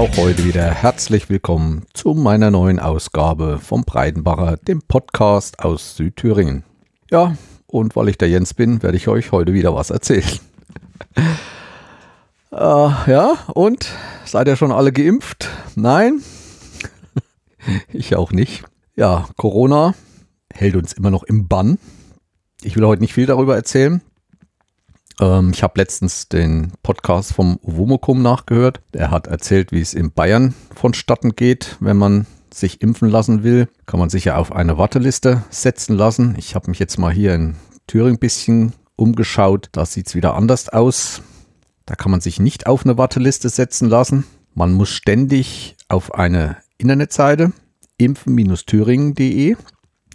auch heute wieder herzlich willkommen zu meiner neuen Ausgabe vom Breidenbacher, dem Podcast aus Südthüringen. Ja, und weil ich der Jens bin, werde ich euch heute wieder was erzählen. äh, ja, und seid ihr schon alle geimpft? Nein? ich auch nicht. Ja, Corona hält uns immer noch im Bann. Ich will heute nicht viel darüber erzählen. Ähm, ich habe letztens den Podcast vom Uwomokum nachgehört. Er hat erzählt, wie es in Bayern vonstatten geht, wenn man sich impfen lassen will. Kann man sich ja auf eine Warteliste setzen lassen. Ich habe mich jetzt mal hier in Thüringen ein bisschen umgeschaut. Da sieht es wieder anders aus. Da kann man sich nicht auf eine Warteliste setzen lassen. Man muss ständig auf eine Internetseite impfen-thüringen.de.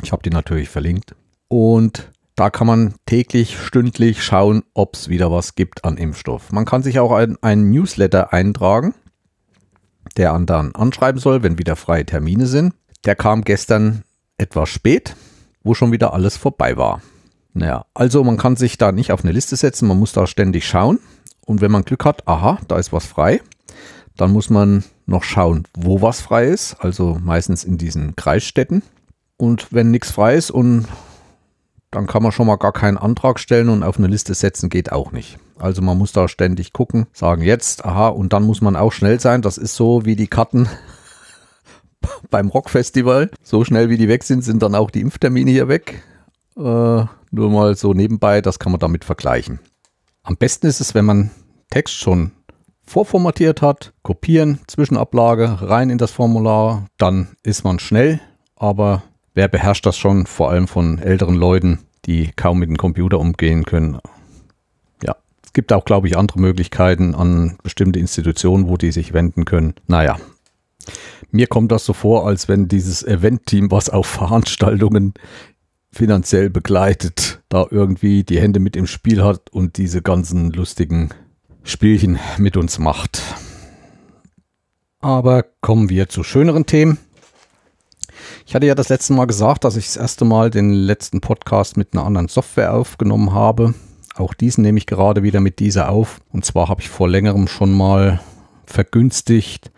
Ich habe die natürlich verlinkt. Und da kann man täglich, stündlich schauen, ob es wieder was gibt an Impfstoff. Man kann sich auch einen Newsletter eintragen, der dann anschreiben soll, wenn wieder freie Termine sind. Der kam gestern etwas spät, wo schon wieder alles vorbei war. Naja, also man kann sich da nicht auf eine Liste setzen, man muss da ständig schauen. Und wenn man Glück hat, aha, da ist was frei, dann muss man noch schauen, wo was frei ist, also meistens in diesen Kreisstädten. Und wenn nichts frei ist und dann kann man schon mal gar keinen Antrag stellen und auf eine Liste setzen geht auch nicht. Also man muss da ständig gucken, sagen jetzt, aha, und dann muss man auch schnell sein. Das ist so wie die Karten beim Rockfestival. So schnell wie die weg sind, sind dann auch die Impftermine hier weg. Äh, nur mal so nebenbei, das kann man damit vergleichen. Am besten ist es, wenn man Text schon vorformatiert hat, kopieren, Zwischenablage, rein in das Formular, dann ist man schnell, aber wer beherrscht das schon, vor allem von älteren Leuten, die kaum mit dem Computer umgehen können. Ja, es gibt auch, glaube ich, andere Möglichkeiten an bestimmte Institutionen, wo die sich wenden können. Naja, mir kommt das so vor, als wenn dieses Event-Team, was auch Veranstaltungen finanziell begleitet, da irgendwie die Hände mit im Spiel hat und diese ganzen lustigen Spielchen mit uns macht. Aber kommen wir zu schöneren Themen. Ich hatte ja das letzte Mal gesagt, dass ich das erste Mal den letzten Podcast mit einer anderen Software aufgenommen habe. Auch diesen nehme ich gerade wieder mit dieser auf. Und zwar habe ich vor längerem schon mal vergünstigt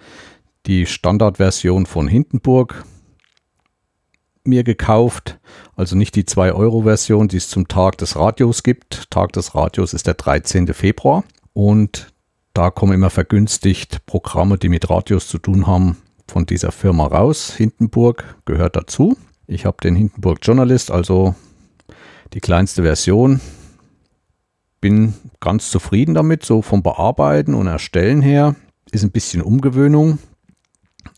die Standardversion von Hindenburg mir gekauft. Also nicht die 2-Euro-Version, die es zum Tag des Radios gibt. Tag des Radios ist der 13. Februar. Und da kommen immer vergünstigt Programme, die mit Radios zu tun haben, von dieser Firma raus. Hindenburg gehört dazu. Ich habe den Hindenburg Journalist, also die kleinste Version. Bin ganz zufrieden damit, so vom Bearbeiten und Erstellen her. Ist ein bisschen Umgewöhnung.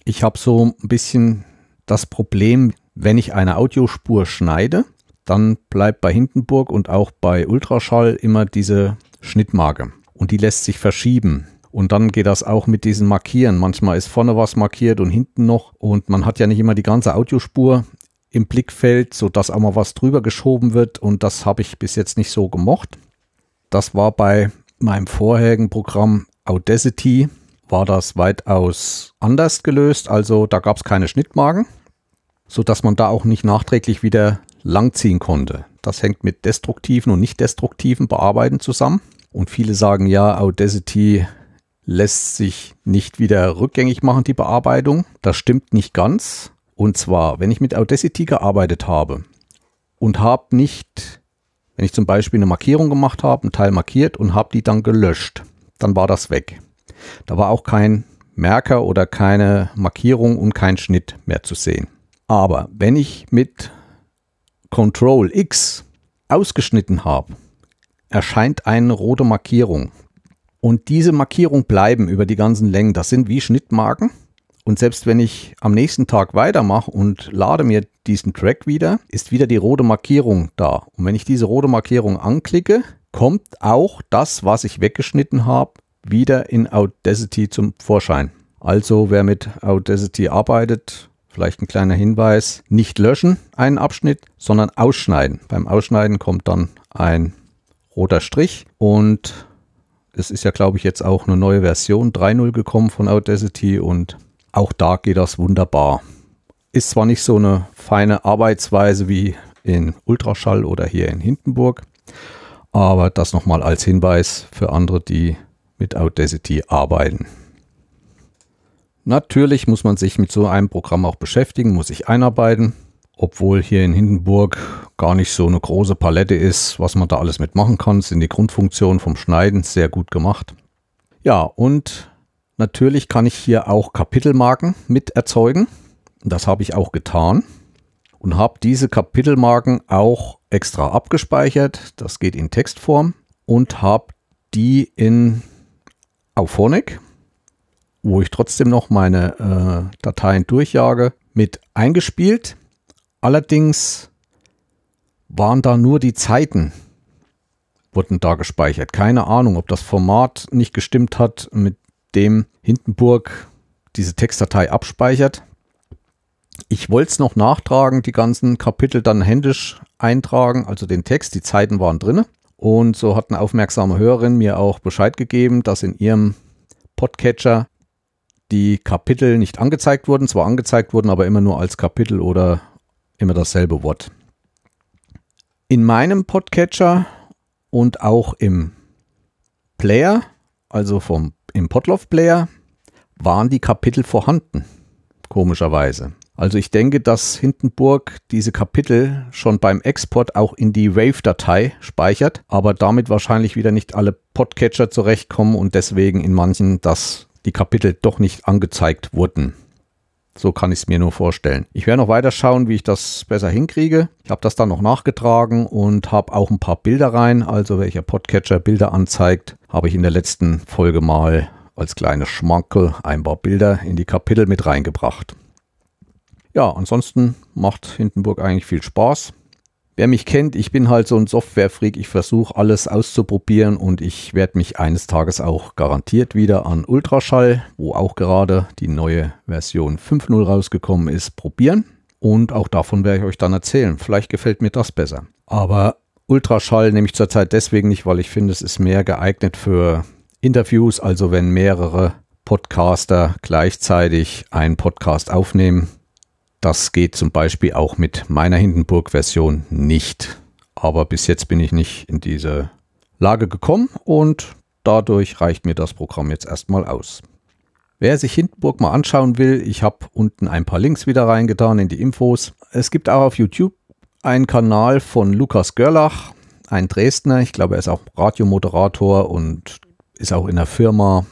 Ich habe so ein bisschen das Problem, wenn ich eine Audiospur schneide, dann bleibt bei Hindenburg und auch bei Ultraschall immer diese Schnittmarke. Und die lässt sich verschieben. Und dann geht das auch mit diesen Markieren. Manchmal ist vorne was markiert und hinten noch. Und man hat ja nicht immer die ganze Audiospur im Blickfeld, sodass auch mal was drüber geschoben wird. Und das habe ich bis jetzt nicht so gemocht. Das war bei meinem vorherigen Programm Audacity, war das weitaus anders gelöst. Also da gab es keine Schnittmarken, sodass man da auch nicht nachträglich wieder langziehen konnte. Das hängt mit destruktiven und nicht destruktiven Bearbeiten zusammen. Und viele sagen ja, Audacity lässt sich nicht wieder rückgängig machen, die Bearbeitung. Das stimmt nicht ganz. Und zwar, wenn ich mit Audacity gearbeitet habe und habe nicht, wenn ich zum Beispiel eine Markierung gemacht habe, einen Teil markiert und habe die dann gelöscht, dann war das weg. Da war auch kein Merker oder keine Markierung und kein Schnitt mehr zu sehen. Aber wenn ich mit Ctrl X ausgeschnitten habe, erscheint eine rote Markierung. Und diese Markierungen bleiben über die ganzen Längen. Das sind wie Schnittmarken. Und selbst wenn ich am nächsten Tag weitermache und lade mir diesen Track wieder, ist wieder die rote Markierung da. Und wenn ich diese rote Markierung anklicke, kommt auch das, was ich weggeschnitten habe, wieder in Audacity zum Vorschein. Also wer mit Audacity arbeitet, vielleicht ein kleiner Hinweis, nicht löschen einen Abschnitt, sondern ausschneiden. Beim Ausschneiden kommt dann ein roter Strich und es ist ja, glaube ich, jetzt auch eine neue Version 3.0 gekommen von Audacity und auch da geht das wunderbar. Ist zwar nicht so eine feine Arbeitsweise wie in Ultraschall oder hier in Hindenburg, aber das nochmal als Hinweis für andere, die mit Audacity arbeiten. Natürlich muss man sich mit so einem Programm auch beschäftigen, muss sich einarbeiten, obwohl hier in Hindenburg gar nicht so eine große Palette ist, was man da alles mitmachen kann, sind die Grundfunktionen vom Schneiden sehr gut gemacht. Ja, und natürlich kann ich hier auch Kapitelmarken mit erzeugen. Das habe ich auch getan und habe diese Kapitelmarken auch extra abgespeichert. Das geht in Textform und habe die in Auphonic, wo ich trotzdem noch meine äh, Dateien durchjage, mit eingespielt. Allerdings waren da nur die Zeiten wurden da gespeichert. Keine Ahnung, ob das Format nicht gestimmt hat, mit dem Hindenburg diese Textdatei abspeichert. Ich wollte es noch nachtragen, die ganzen Kapitel dann händisch eintragen, also den Text, die Zeiten waren drin. Und so hat eine aufmerksame Hörerin mir auch Bescheid gegeben, dass in ihrem Podcatcher die Kapitel nicht angezeigt wurden, zwar angezeigt wurden, aber immer nur als Kapitel oder immer dasselbe Wort. In meinem Podcatcher und auch im Player, also vom, im Podlove Player, waren die Kapitel vorhanden, komischerweise. Also ich denke, dass Hindenburg diese Kapitel schon beim Export auch in die Wave-Datei speichert, aber damit wahrscheinlich wieder nicht alle Podcatcher zurechtkommen und deswegen in manchen, dass die Kapitel doch nicht angezeigt wurden. So kann ich es mir nur vorstellen. Ich werde noch weiter schauen, wie ich das besser hinkriege. Ich habe das dann noch nachgetragen und habe auch ein paar Bilder rein. Also welcher Podcatcher Bilder anzeigt, habe ich in der letzten Folge mal als kleine Schmankel ein paar Bilder in die Kapitel mit reingebracht. Ja, ansonsten macht Hindenburg eigentlich viel Spaß. Wer mich kennt, ich bin halt so ein Softwarefreak. Ich versuche alles auszuprobieren und ich werde mich eines Tages auch garantiert wieder an Ultraschall, wo auch gerade die neue Version 5.0 rausgekommen ist, probieren. Und auch davon werde ich euch dann erzählen. Vielleicht gefällt mir das besser. Aber Ultraschall nehme ich zurzeit deswegen nicht, weil ich finde, es ist mehr geeignet für Interviews. Also wenn mehrere Podcaster gleichzeitig einen Podcast aufnehmen, das geht zum Beispiel auch mit meiner Hindenburg-Version nicht. Aber bis jetzt bin ich nicht in diese Lage gekommen und dadurch reicht mir das Programm jetzt erstmal aus. Wer sich Hindenburg mal anschauen will, ich habe unten ein paar Links wieder reingetan in die Infos. Es gibt auch auf YouTube einen Kanal von Lukas Görlach, ein Dresdner. Ich glaube, er ist auch Radiomoderator und ist auch in der Firma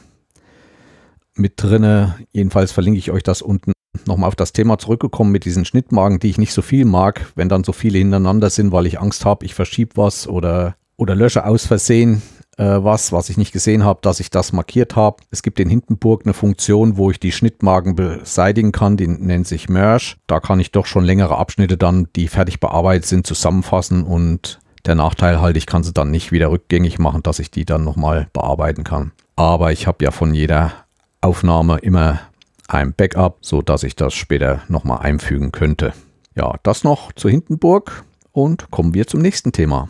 mit drinne. Jedenfalls verlinke ich euch das unten nochmal auf das Thema zurückgekommen mit diesen Schnittmarken, die ich nicht so viel mag, wenn dann so viele hintereinander sind, weil ich Angst habe, ich verschiebe was oder, oder lösche aus Versehen äh, was, was ich nicht gesehen habe, dass ich das markiert habe. Es gibt in Hindenburg eine Funktion, wo ich die Schnittmarken beseitigen kann, die nennt sich Merge. Da kann ich doch schon längere Abschnitte dann, die fertig bearbeitet sind, zusammenfassen und der Nachteil halt, ich kann sie dann nicht wieder rückgängig machen, dass ich die dann nochmal bearbeiten kann. Aber ich habe ja von jeder Aufnahme immer ein Backup, so dass ich das später nochmal einfügen könnte. Ja, das noch zu Hindenburg und kommen wir zum nächsten Thema.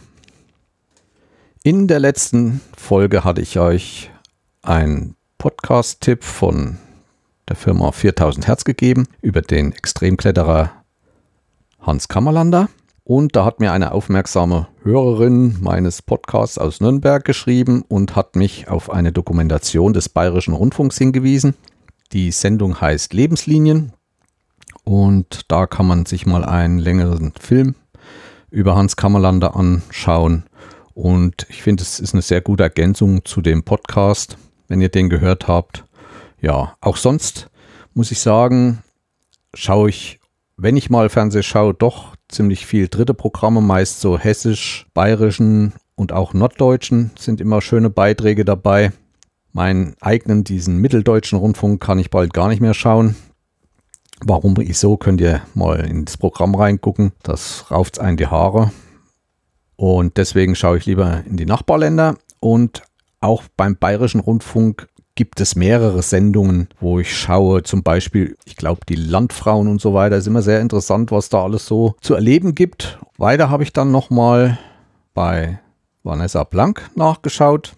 In der letzten Folge hatte ich euch einen Podcast-Tipp von der Firma 4000 Hertz gegeben über den Extremkletterer Hans Kammerlander. Und da hat mir eine aufmerksame Hörerin meines Podcasts aus Nürnberg geschrieben und hat mich auf eine Dokumentation des Bayerischen Rundfunks hingewiesen. Die Sendung heißt Lebenslinien und da kann man sich mal einen längeren Film über Hans Kammerlander anschauen. Und ich finde, es ist eine sehr gute Ergänzung zu dem Podcast, wenn ihr den gehört habt. Ja, auch sonst muss ich sagen, schaue ich, wenn ich mal Fernseh schaue, doch ziemlich viel dritte Programme, meist so hessisch, bayerischen und auch norddeutschen sind immer schöne Beiträge dabei. Meinen eigenen, diesen mitteldeutschen Rundfunk, kann ich bald gar nicht mehr schauen. Warum ich so, könnt ihr mal ins Programm reingucken. Das rauft einen die Haare. Und deswegen schaue ich lieber in die Nachbarländer. Und auch beim Bayerischen Rundfunk gibt es mehrere Sendungen, wo ich schaue. Zum Beispiel, ich glaube, die Landfrauen und so weiter. Ist immer sehr interessant, was da alles so zu erleben gibt. Weiter habe ich dann nochmal bei Vanessa Blank nachgeschaut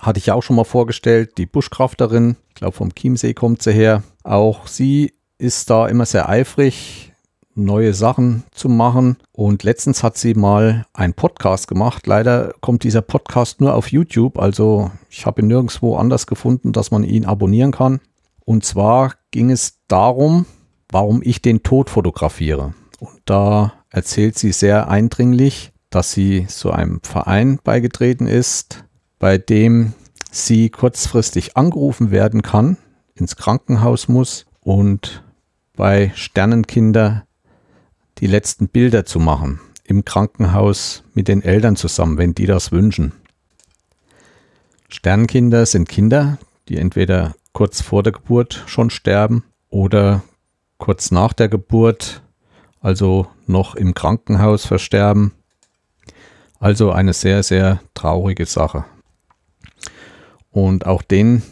hatte ich ja auch schon mal vorgestellt, die Buschkrafterin, ich glaube vom Chiemsee kommt sie her. Auch sie ist da immer sehr eifrig, neue Sachen zu machen. Und letztens hat sie mal einen Podcast gemacht. Leider kommt dieser Podcast nur auf YouTube. Also ich habe ihn nirgendwo anders gefunden, dass man ihn abonnieren kann. Und zwar ging es darum, warum ich den Tod fotografiere. Und da erzählt sie sehr eindringlich, dass sie zu einem Verein beigetreten ist, bei dem sie kurzfristig angerufen werden kann, ins Krankenhaus muss und bei Sternenkinder die letzten Bilder zu machen im Krankenhaus mit den Eltern zusammen, wenn die das wünschen. Sternkinder sind Kinder, die entweder kurz vor der Geburt schon sterben oder kurz nach der Geburt, also noch im Krankenhaus versterben. Also eine sehr, sehr traurige Sache. Und auch den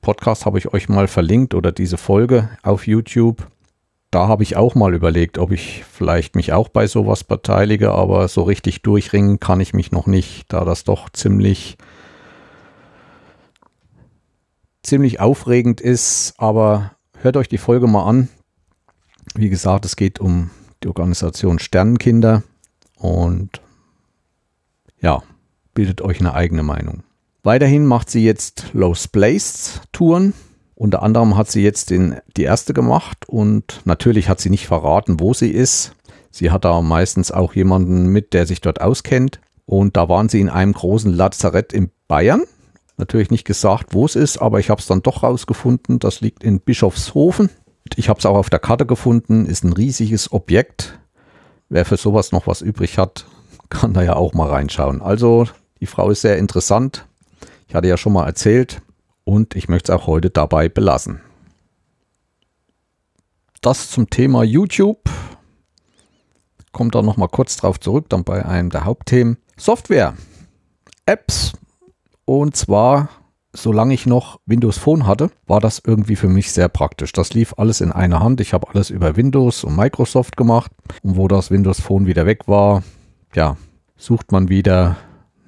Podcast habe ich euch mal verlinkt oder diese Folge auf YouTube. Da habe ich auch mal überlegt, ob ich vielleicht mich auch bei sowas beteilige, aber so richtig durchringen kann ich mich noch nicht, da das doch ziemlich ziemlich aufregend ist, aber hört euch die Folge mal an. Wie gesagt, es geht um die Organisation Sternenkinder und ja, bildet euch eine eigene Meinung. Weiterhin macht sie jetzt Lost Place Touren. Unter anderem hat sie jetzt den, die erste gemacht und natürlich hat sie nicht verraten, wo sie ist. Sie hat da meistens auch jemanden mit, der sich dort auskennt. Und da waren sie in einem großen Lazarett in Bayern Natürlich nicht gesagt, wo es ist, aber ich habe es dann doch rausgefunden. Das liegt in Bischofshofen. Ich habe es auch auf der Karte gefunden. Ist ein riesiges Objekt. Wer für sowas noch was übrig hat, kann da ja auch mal reinschauen. Also die Frau ist sehr interessant. Ich hatte ja schon mal erzählt und ich möchte es auch heute dabei belassen. Das zum Thema YouTube. Kommt da noch mal kurz drauf zurück, dann bei einem der Hauptthemen. Software, Apps, und zwar, solange ich noch Windows Phone hatte, war das irgendwie für mich sehr praktisch. Das lief alles in einer Hand. Ich habe alles über Windows und Microsoft gemacht. Und wo das Windows Phone wieder weg war, ja, sucht man wieder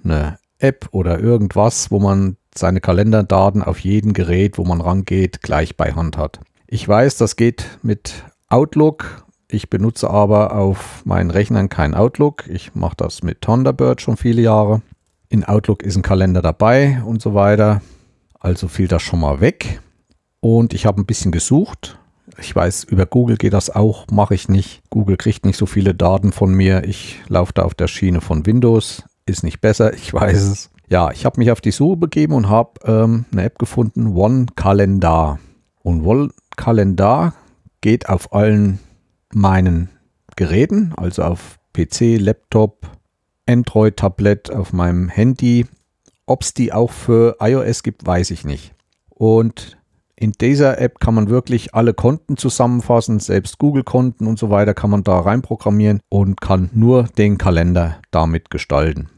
eine App oder irgendwas, wo man seine Kalenderdaten auf jedem Gerät, wo man rangeht, gleich bei Hand hat. Ich weiß, das geht mit Outlook. Ich benutze aber auf meinen Rechnern kein Outlook. Ich mache das mit Thunderbird schon viele Jahre. In Outlook ist ein Kalender dabei und so weiter. Also fiel das schon mal weg. Und ich habe ein bisschen gesucht. Ich weiß, über Google geht das auch, mache ich nicht. Google kriegt nicht so viele Daten von mir. Ich laufe da auf der Schiene von Windows. Ist nicht besser, ich weiß es. Ja, ich habe mich auf die Suche begeben und habe ähm, eine App gefunden, One Calendar. Und One Calendar geht auf allen meinen Geräten, also auf PC, Laptop, Android-Tablet, auf meinem Handy. Ob es die auch für iOS gibt, weiß ich nicht. Und in dieser App kann man wirklich alle Konten zusammenfassen, selbst Google-Konten und so weiter kann man da reinprogrammieren und kann nur den Kalender damit gestalten.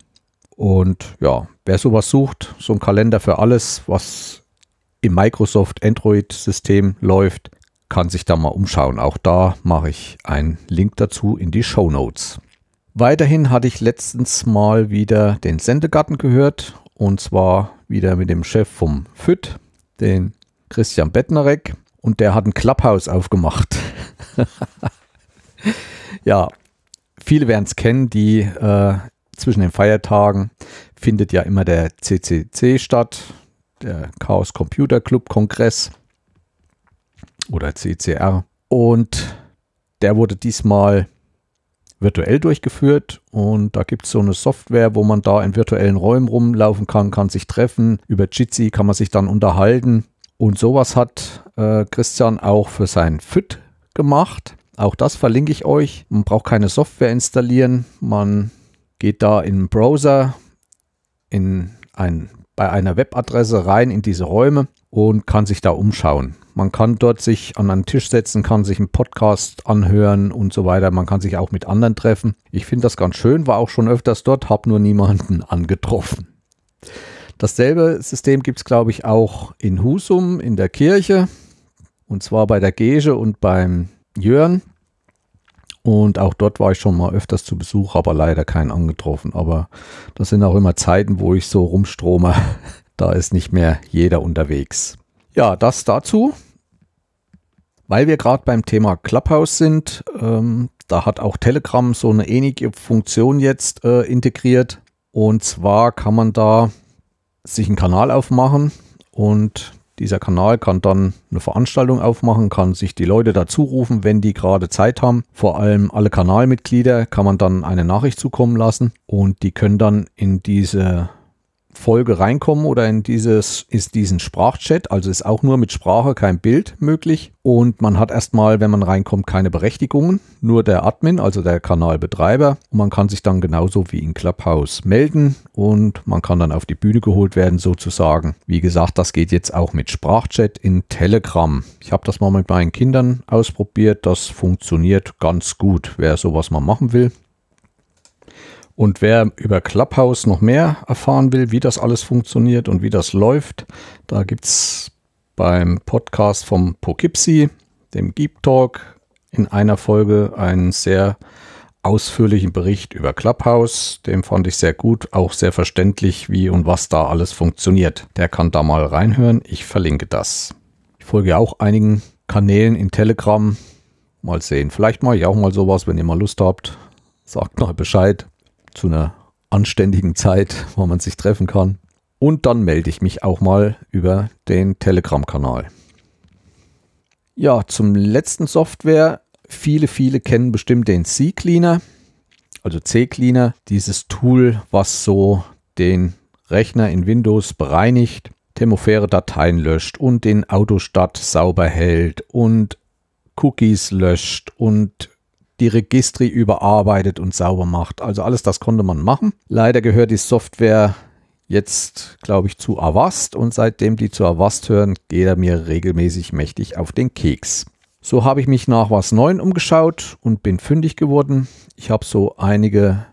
Und ja, wer sowas sucht, so ein Kalender für alles, was im Microsoft Android-System läuft, kann sich da mal umschauen. Auch da mache ich einen Link dazu in die Show Notes. Weiterhin hatte ich letztens mal wieder den Sendegarten gehört und zwar wieder mit dem Chef vom FÜD, den Christian Bettnerek und der hat ein Clubhouse aufgemacht. ja, viele werden es kennen, die äh, zwischen den Feiertagen findet ja immer der CCC statt, der Chaos Computer Club Kongress oder CCR und der wurde diesmal virtuell durchgeführt und da gibt es so eine Software, wo man da in virtuellen Räumen rumlaufen kann, kann sich treffen. Über Jitsi kann man sich dann unterhalten und sowas hat äh, Christian auch für sein FIT gemacht. Auch das verlinke ich euch. Man braucht keine Software installieren. Man geht da in den Browser in ein, bei einer Webadresse rein in diese Räume und kann sich da umschauen. Man kann dort sich an einen Tisch setzen, kann sich einen Podcast anhören und so weiter. Man kann sich auch mit anderen treffen. Ich finde das ganz schön, war auch schon öfters dort, habe nur niemanden angetroffen. Dasselbe System gibt es, glaube ich, auch in Husum in der Kirche. Und zwar bei der Gege und beim Jörn. Und auch dort war ich schon mal öfters zu Besuch, aber leider keinen angetroffen. Aber das sind auch immer Zeiten, wo ich so rumstrome. Da ist nicht mehr jeder unterwegs. Ja, das dazu. Weil wir gerade beim Thema Clubhouse sind, ähm, da hat auch Telegram so eine ähnliche Funktion jetzt äh, integriert. Und zwar kann man da sich einen Kanal aufmachen und Dieser Kanal kann dann eine Veranstaltung aufmachen, kann sich die Leute dazu rufen, wenn die gerade Zeit haben. Vor allem alle Kanalmitglieder kann man dann eine Nachricht zukommen lassen und die können dann in diese Folge reinkommen oder in dieses, ist diesen Sprachchat. Also ist auch nur mit Sprache, kein Bild möglich. Und man hat erstmal, wenn man reinkommt, keine Berechtigungen. Nur der Admin, also der Kanalbetreiber. Und man kann sich dann genauso wie in Clubhouse melden und man kann dann auf die Bühne geholt werden sozusagen. Wie gesagt, das geht jetzt auch mit Sprachchat in Telegram. Ich habe das mal mit meinen Kindern ausprobiert. Das funktioniert ganz gut, wer sowas mal machen will. Und wer über Clubhouse noch mehr erfahren will, wie das alles funktioniert und wie das läuft, da gibt es beim Podcast vom Poughkeepsie, dem Geek Talk, in einer Folge einen sehr ausführlichen Bericht über Clubhouse. Den fand ich sehr gut, auch sehr verständlich, wie und was da alles funktioniert. Der kann da mal reinhören. Ich verlinke das. Ich folge auch einigen Kanälen in Telegram. Mal sehen. Vielleicht mache ich auch mal sowas, wenn ihr mal Lust habt. Sagt mal Bescheid zu einer anständigen Zeit, wo man sich treffen kann. Und dann melde ich mich auch mal über den Telegram-Kanal. Ja, zum letzten Software. Viele, viele kennen bestimmt den C-Cleaner, also C-Cleaner, dieses Tool, was so den Rechner in Windows bereinigt, thermophäre Dateien löscht und den Autostat sauber hält und Cookies löscht und die Registri überarbeitet und sauber macht. Also alles das konnte man machen. Leider gehört die Software jetzt, glaube ich, zu Avast und seitdem die zu Avast hören, geht er mir regelmäßig mächtig auf den Keks. So habe ich mich nach was Neuem umgeschaut und bin fündig geworden. Ich habe so einige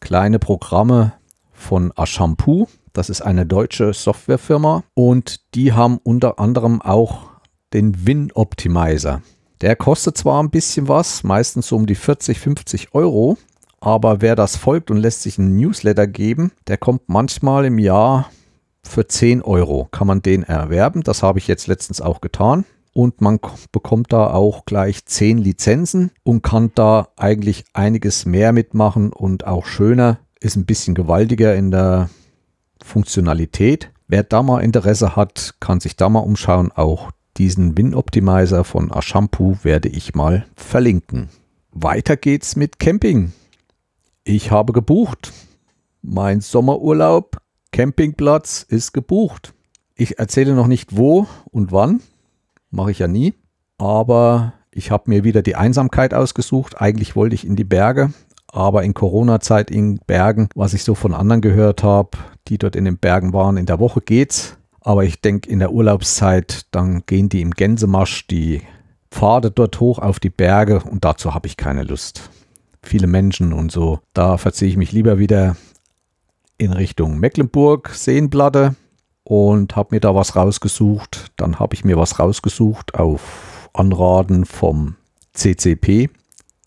kleine Programme von Ashampoo. Das ist eine deutsche Softwarefirma und die haben unter anderem auch den Win Optimizer. Der kostet zwar ein bisschen was, meistens so um die 40, 50 Euro, aber wer das folgt und lässt sich einen Newsletter geben, der kommt manchmal im Jahr für 10 Euro, kann man den erwerben. Das habe ich jetzt letztens auch getan. Und man bekommt da auch gleich 10 Lizenzen und kann da eigentlich einiges mehr mitmachen und auch schöner, ist ein bisschen gewaltiger in der Funktionalität. Wer da mal Interesse hat, kann sich da mal umschauen. Auch diesen Win-Optimizer von Ashampoo werde ich mal verlinken. Weiter geht's mit Camping. Ich habe gebucht. Mein Sommerurlaub, Campingplatz ist gebucht. Ich erzähle noch nicht wo und wann. Mache ich ja nie. Aber ich habe mir wieder die Einsamkeit ausgesucht. Eigentlich wollte ich in die Berge, aber in Corona-Zeit in Bergen, was ich so von anderen gehört habe, die dort in den Bergen waren, in der Woche geht's. Aber ich denke, in der Urlaubszeit, dann gehen die im Gänsemarsch die Pfade dort hoch auf die Berge und dazu habe ich keine Lust. Viele Menschen und so. Da verziehe ich mich lieber wieder in Richtung Mecklenburg, Seenplatte und habe mir da was rausgesucht. Dann habe ich mir was rausgesucht auf Anraten vom CCP,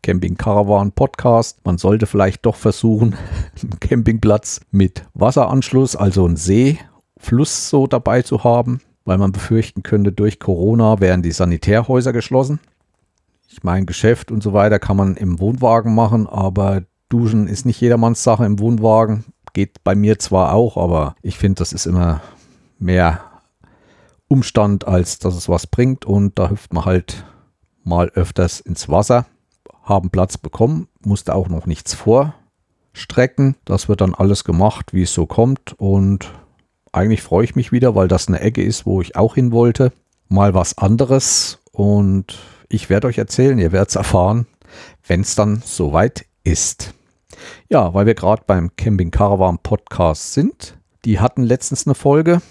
Camping Caravan Podcast. Man sollte vielleicht doch versuchen, einen Campingplatz mit Wasseranschluss, also einen See Fluss so dabei zu haben, weil man befürchten könnte, durch Corona wären die Sanitärhäuser geschlossen. Ich meine, Geschäft und so weiter kann man im Wohnwagen machen, aber Duschen ist nicht jedermanns Sache im Wohnwagen. Geht bei mir zwar auch, aber ich finde, das ist immer mehr Umstand, als dass es was bringt. Und da hüpft man halt mal öfters ins Wasser. Haben Platz bekommen, musste auch noch nichts vorstrecken. Das wird dann alles gemacht, wie es so kommt. Und eigentlich freue ich mich wieder, weil das eine Ecke ist, wo ich auch hin wollte. Mal was anderes und ich werde euch erzählen, ihr werdet es erfahren, wenn es dann soweit ist. Ja, weil wir gerade beim Camping Caravan Podcast sind. Die hatten letztens eine Folge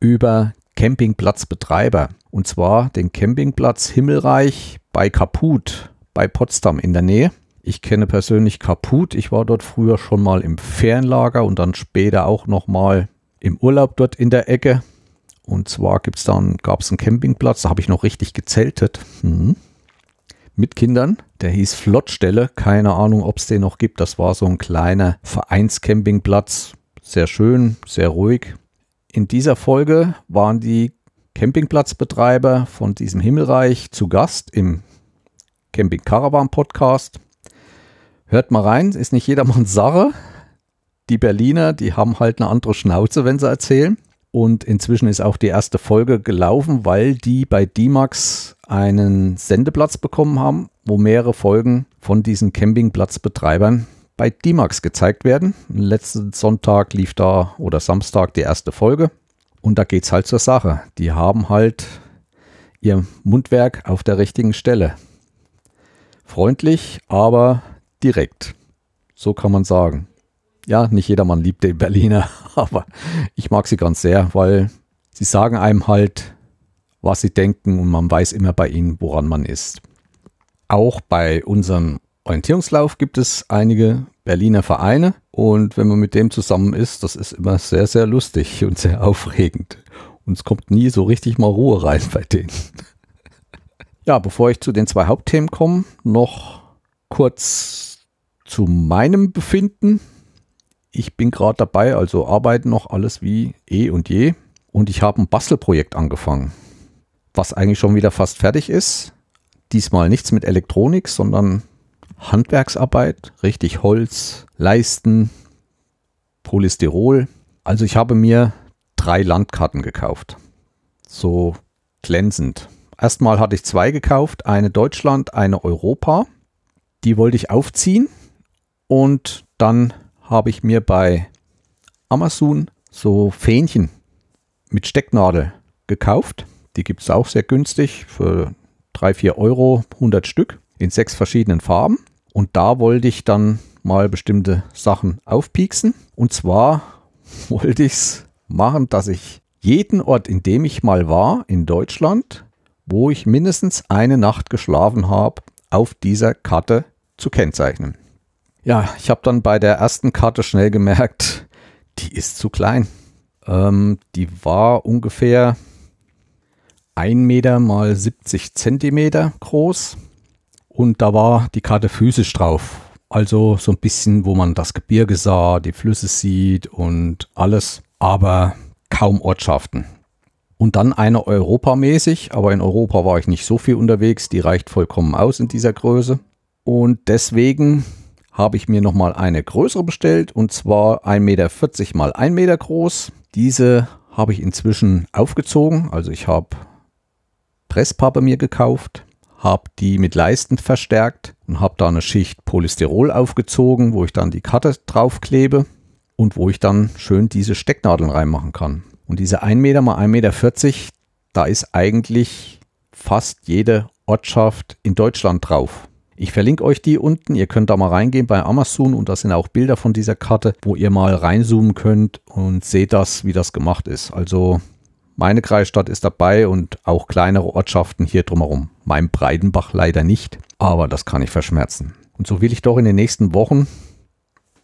über Campingplatzbetreiber. Und zwar den Campingplatz Himmelreich bei Kaput bei Potsdam in der Nähe. Ich kenne persönlich Kaput. Ich war dort früher schon mal im Ferienlager und dann später auch noch mal im Urlaub dort in der Ecke. Und zwar gibt's dann, gab es einen Campingplatz, da habe ich noch richtig gezeltet. Mhm. Mit Kindern. Der hieß Flottstelle. Keine Ahnung, ob es den noch gibt. Das war so ein kleiner Vereinscampingplatz. Sehr schön, sehr ruhig. In dieser Folge waren die Campingplatzbetreiber von diesem Himmelreich zu Gast im Camping Caravan Podcast. Hört mal rein, ist nicht jedermanns Sache die Berliner, die haben halt eine andere Schnauze, wenn sie erzählen. Und inzwischen ist auch die erste Folge gelaufen, weil die bei D-Max einen Sendeplatz bekommen haben, wo mehrere Folgen von diesen Campingplatzbetreibern bei D-Max gezeigt werden. Letzten Sonntag lief da oder Samstag die erste Folge. Und da geht es halt zur Sache. Die haben halt ihr Mundwerk auf der richtigen Stelle. Freundlich, aber direkt. So kann man sagen. Ja, nicht jedermann liebt den Berliner, aber ich mag sie ganz sehr, weil sie sagen einem halt, was sie denken und man weiß immer bei ihnen, woran man ist. Auch bei unserem Orientierungslauf gibt es einige Berliner Vereine und wenn man mit dem zusammen ist, das ist immer sehr, sehr lustig und sehr aufregend. Und es kommt nie so richtig mal Ruhe rein bei denen. Ja, bevor ich zu den zwei Hauptthemen komme, noch kurz zu meinem Befinden. Ich bin gerade dabei, also arbeite noch alles wie eh und je. Und ich habe ein Bastelprojekt angefangen, was eigentlich schon wieder fast fertig ist. Diesmal nichts mit Elektronik, sondern Handwerksarbeit, richtig Holz, Leisten, Polystyrol. Also ich habe mir drei Landkarten gekauft. So glänzend. Erstmal hatte ich zwei gekauft, eine Deutschland, eine Europa. Die wollte ich aufziehen und dann habe ich mir bei Amazon so Fähnchen mit Stecknadel gekauft. Die gibt es auch sehr günstig für 3, 4 Euro, 100 Stück in sechs verschiedenen Farben. Und da wollte ich dann mal bestimmte Sachen aufpieksen. Und zwar wollte ich es machen, dass ich jeden Ort, in dem ich mal war in Deutschland, wo ich mindestens eine Nacht geschlafen habe, auf dieser Karte zu kennzeichnen. Ja, ich habe dann bei der ersten Karte schnell gemerkt, die ist zu klein. Ähm, die war ungefähr 1 Meter mal 70 Zentimeter groß und da war die Karte physisch drauf. Also so ein bisschen, wo man das Gebirge sah, die Flüsse sieht und alles, aber kaum Ortschaften. Und dann eine europamäßig, aber in Europa war ich nicht so viel unterwegs, die reicht vollkommen aus in dieser Größe. Und deswegen habe ich mir nochmal eine größere bestellt und zwar 1,40 Meter mal 1 Meter groß. Diese habe ich inzwischen aufgezogen, also ich habe Presspappe mir gekauft, habe die mit Leisten verstärkt und habe da eine Schicht Polystyrol aufgezogen, wo ich dann die Karte draufklebe und wo ich dann schön diese Stecknadeln reinmachen kann. Und diese 1 Meter mal 1,40 Meter, da ist eigentlich fast jede Ortschaft in Deutschland drauf. Ich verlinke euch die unten. Ihr könnt da mal reingehen bei Amazon und da sind auch Bilder von dieser Karte, wo ihr mal reinzoomen könnt und seht das, wie das gemacht ist. Also meine Kreisstadt ist dabei und auch kleinere Ortschaften hier drumherum. Mein Breidenbach leider nicht, aber das kann ich verschmerzen. Und so will ich doch in den nächsten Wochen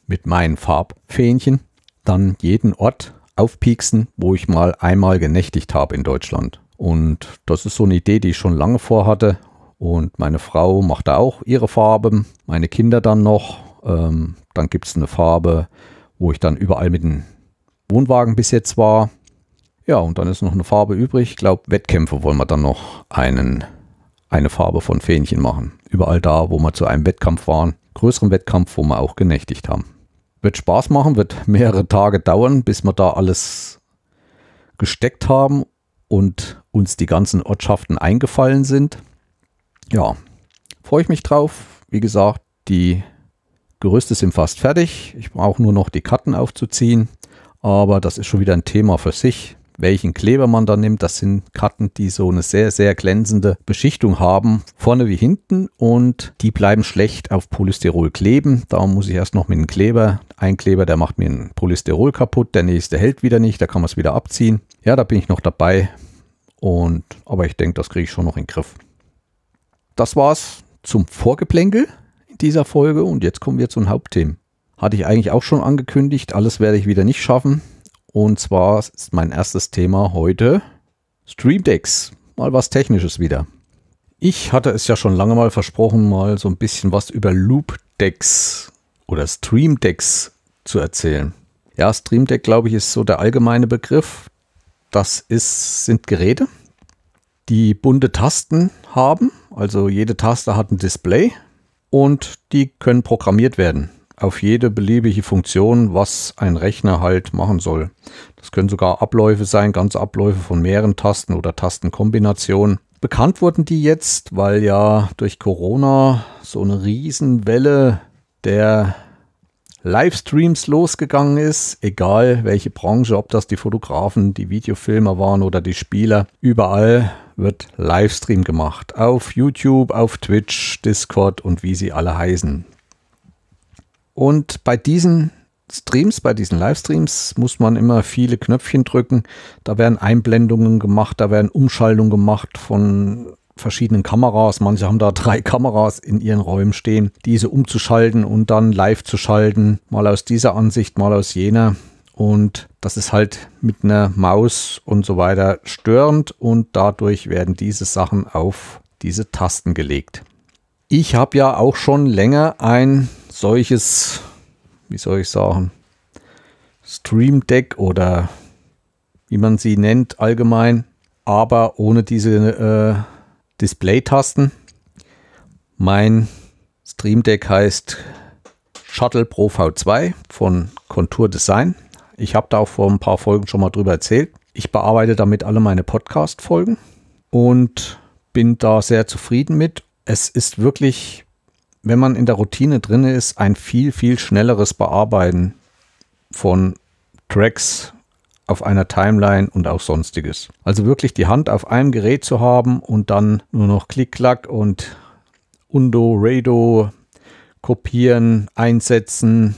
mit meinen Farbfähnchen dann jeden Ort aufpieksen, wo ich mal einmal genächtigt habe in Deutschland. Und das ist so eine Idee, die ich schon lange vorhatte. Und meine Frau macht da auch ihre Farben, meine Kinder dann noch. Ähm, dann gibt es eine Farbe, wo ich dann überall mit dem Wohnwagen bis jetzt war. Ja, und dann ist noch eine Farbe übrig. Ich glaube, Wettkämpfe wollen wir dann noch einen, eine Farbe von Fähnchen machen. Überall da, wo wir zu einem Wettkampf waren. Größeren Wettkampf, wo wir auch genächtigt haben. Wird Spaß machen, wird mehrere Tage dauern, bis wir da alles gesteckt haben und uns die ganzen Ortschaften eingefallen sind. Ja, freue ich mich drauf. Wie gesagt, die Gerüste sind fast fertig. Ich brauche nur noch die Karten aufzuziehen. Aber das ist schon wieder ein Thema für sich welchen Kleber man da nimmt. Das sind Karten, die so eine sehr, sehr glänzende Beschichtung haben, vorne wie hinten und die bleiben schlecht auf Polystyrol kleben. Da muss ich erst noch mit einem Kleber, ein Kleber, der macht mir ein Polystyrol kaputt, der nächste hält wieder nicht, da kann man es wieder abziehen. Ja, da bin ich noch dabei und aber ich denke, das kriege ich schon noch in den Griff. Das war's zum Vorgeplänkel in dieser Folge und jetzt kommen wir zu den Hauptthemen. Hatte ich eigentlich auch schon angekündigt, alles werde ich wieder nicht schaffen. Und zwar ist mein erstes Thema heute Stream Decks. Mal was Technisches wieder. Ich hatte es ja schon lange mal versprochen, mal so ein bisschen was über Loop Decks oder Stream Decks zu erzählen. Ja, Stream Deck, glaube ich, ist so der allgemeine Begriff. Das ist, sind Geräte, die bunte Tasten haben. Also jede Taste hat ein Display und die können programmiert werden auf jede beliebige Funktion, was ein Rechner halt machen soll. Das können sogar Abläufe sein, ganze Abläufe von mehreren Tasten oder Tastenkombinationen. Bekannt wurden die jetzt, weil ja durch Corona so eine Riesenwelle der Livestreams losgegangen ist, egal welche Branche, ob das die Fotografen, die Videofilmer waren oder die Spieler, überall wird Livestream gemacht. Auf YouTube, auf Twitch, Discord und wie sie alle heißen. Und bei diesen Streams, bei diesen Livestreams muss man immer viele Knöpfchen drücken. Da werden Einblendungen gemacht, da werden Umschaltungen gemacht von verschiedenen Kameras. Manche haben da drei Kameras in ihren Räumen stehen, diese umzuschalten und dann live zu schalten. Mal aus dieser Ansicht, mal aus jener. Und das ist halt mit einer Maus und so weiter störend und dadurch werden diese Sachen auf diese Tasten gelegt. Ich habe ja auch schon länger ein solches, wie soll ich sagen, Stream Deck oder wie man sie nennt allgemein, aber ohne diese äh, Display-Tasten. Mein Stream Deck heißt Shuttle Pro V2 von Contour Design. Ich habe da auch vor ein paar Folgen schon mal drüber erzählt. Ich bearbeite damit alle meine Podcast-Folgen und bin da sehr zufrieden mit. Es ist wirklich, wenn man in der Routine drin ist, ein viel, viel schnelleres Bearbeiten von Tracks, auf einer Timeline und auch sonstiges. Also wirklich die Hand auf einem Gerät zu haben und dann nur noch Klick-Klack und Undo, Rado kopieren, einsetzen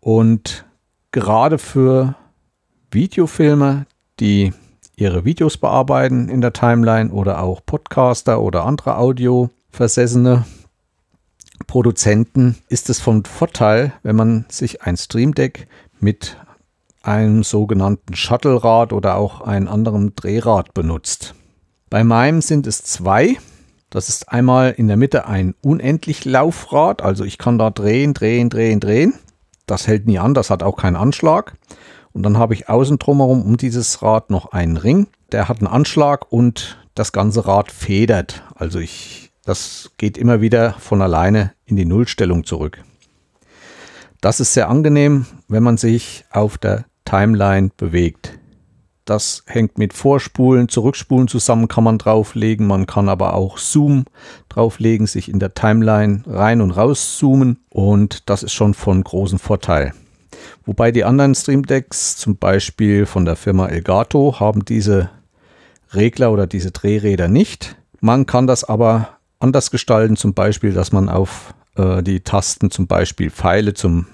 und gerade für Videofilme, die ihre Videos bearbeiten in der Timeline oder auch Podcaster oder andere Audio-Versessene Produzenten ist es von Vorteil, wenn man sich ein Stream Deck mit einem sogenannten Shuttle-Rad oder auch einem anderen Drehrad benutzt. Bei meinem sind es zwei. Das ist einmal in der Mitte ein unendlich Laufrad, also ich kann da drehen, drehen, drehen, drehen. Das hält nie an, das hat auch keinen Anschlag. Und dann habe ich außen drumherum um dieses Rad noch einen Ring, der hat einen Anschlag und das ganze Rad federt. Also ich, das geht immer wieder von alleine in die Nullstellung zurück. Das ist sehr angenehm, wenn man sich auf der Timeline bewegt. Das hängt mit Vorspulen, Zurückspulen zusammen, kann man drauflegen. Man kann aber auch Zoom drauflegen, sich in der Timeline rein und raus zoomen. Und das ist schon von großem Vorteil. Wobei die anderen Stream Decks, zum Beispiel von der Firma Elgato, haben diese Regler oder diese Drehräder nicht. Man kann das aber anders gestalten, zum Beispiel, dass man auf äh, die Tasten zum Beispiel Pfeile zum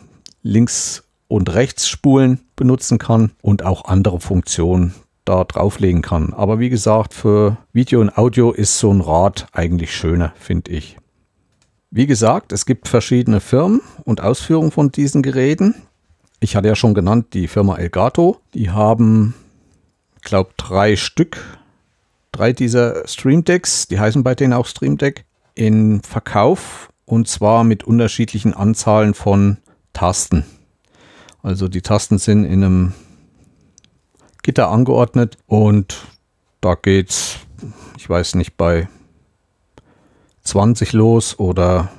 links und Rechtsspulen benutzen kann und auch andere Funktionen da drauflegen kann. Aber wie gesagt, für Video und Audio ist so ein Rad eigentlich schöner, finde ich. Wie gesagt, es gibt verschiedene Firmen und Ausführungen von diesen Geräten. Ich hatte ja schon genannt die Firma Elgato. Die haben, glaube, drei Stück, drei dieser Stream Decks, die heißen bei denen auch Stream Deck, in Verkauf und zwar mit unterschiedlichen Anzahlen von Tasten. Also die Tasten sind in einem Gitter angeordnet und da geht's, ich weiß nicht, bei 20 los oder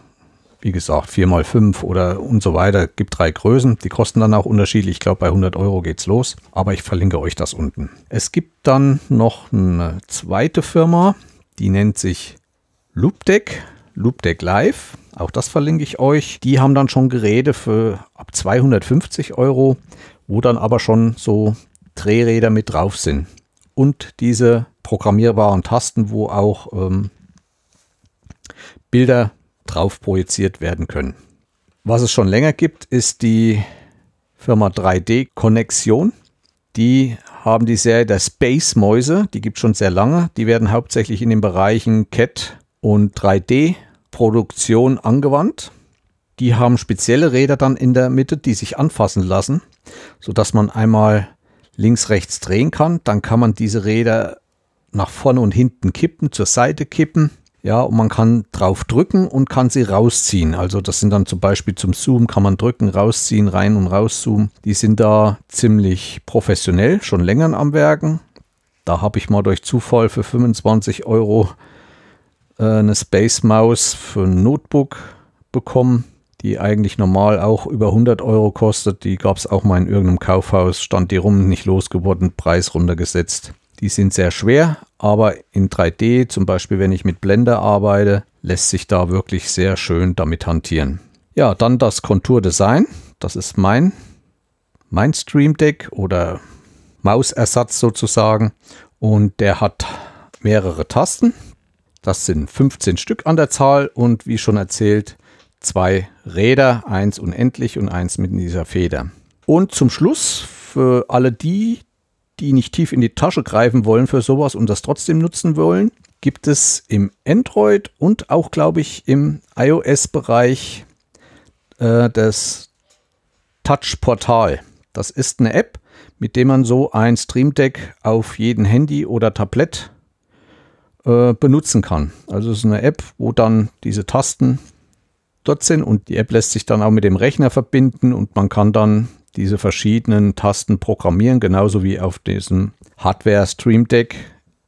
wie gesagt 4x5 oder und so weiter. Gibt drei Größen, die kosten dann auch unterschiedlich. Ich glaube, bei 100 Euro geht's los, aber ich verlinke euch das unten. Es gibt dann noch eine zweite Firma, die nennt sich Loopdeck, Loopdeck Live. Auch das verlinke ich euch. Die haben dann schon Geräte für ab 250 Euro, wo dann aber schon so Drehräder mit drauf sind. Und diese programmierbaren Tasten, wo auch ähm, Bilder drauf projiziert werden können. Was es schon länger gibt, ist die Firma 3D Connexion. Die haben die Serie der Space Mäuse, die gibt es schon sehr lange. Die werden hauptsächlich in den Bereichen CAT und 3D Produktion angewandt. Die haben spezielle Räder dann in der Mitte, die sich anfassen lassen, sodass man einmal links, rechts drehen kann. Dann kann man diese Räder nach vorne und hinten kippen, zur Seite kippen. Ja, und man kann drauf drücken und kann sie rausziehen. Also das sind dann zum Beispiel zum Zoom, kann man drücken, rausziehen, rein und rauszoomen. Die sind da ziemlich professionell, schon länger am Werken. Da habe ich mal durch Zufall für 25 Euro eine Space Maus für ein Notebook bekommen. die eigentlich normal auch über 100 Euro kostet. Die gab es auch mal in irgendeinem Kaufhaus, stand die rum, nicht losgeworden, Preis runtergesetzt. Die sind sehr schwer, aber in 3D, zum Beispiel wenn ich mit Blender arbeite, lässt sich da wirklich sehr schön damit hantieren. Ja, dann das Konturdesign. Das ist mein, mein Stream Deck oder Mausersatz sozusagen. Und der hat mehrere Tasten. Das sind 15 Stück an der Zahl und wie schon erzählt, zwei Räder, eins unendlich und eins mit dieser Feder. Und zum Schluss, für alle die, die nicht tief in die Tasche greifen wollen für sowas und das trotzdem nutzen wollen, gibt es im Android und auch, glaube ich, im iOS-Bereich äh, das Touch Portal. Das ist eine App, mit der man so ein Stream Deck auf jeden Handy oder Tablet äh, benutzen kann. Also es ist eine App, wo dann diese Tasten dort sind und die App lässt sich dann auch mit dem Rechner verbinden und man kann dann diese verschiedenen Tasten programmieren, genauso wie auf diesem Hardware Stream Deck.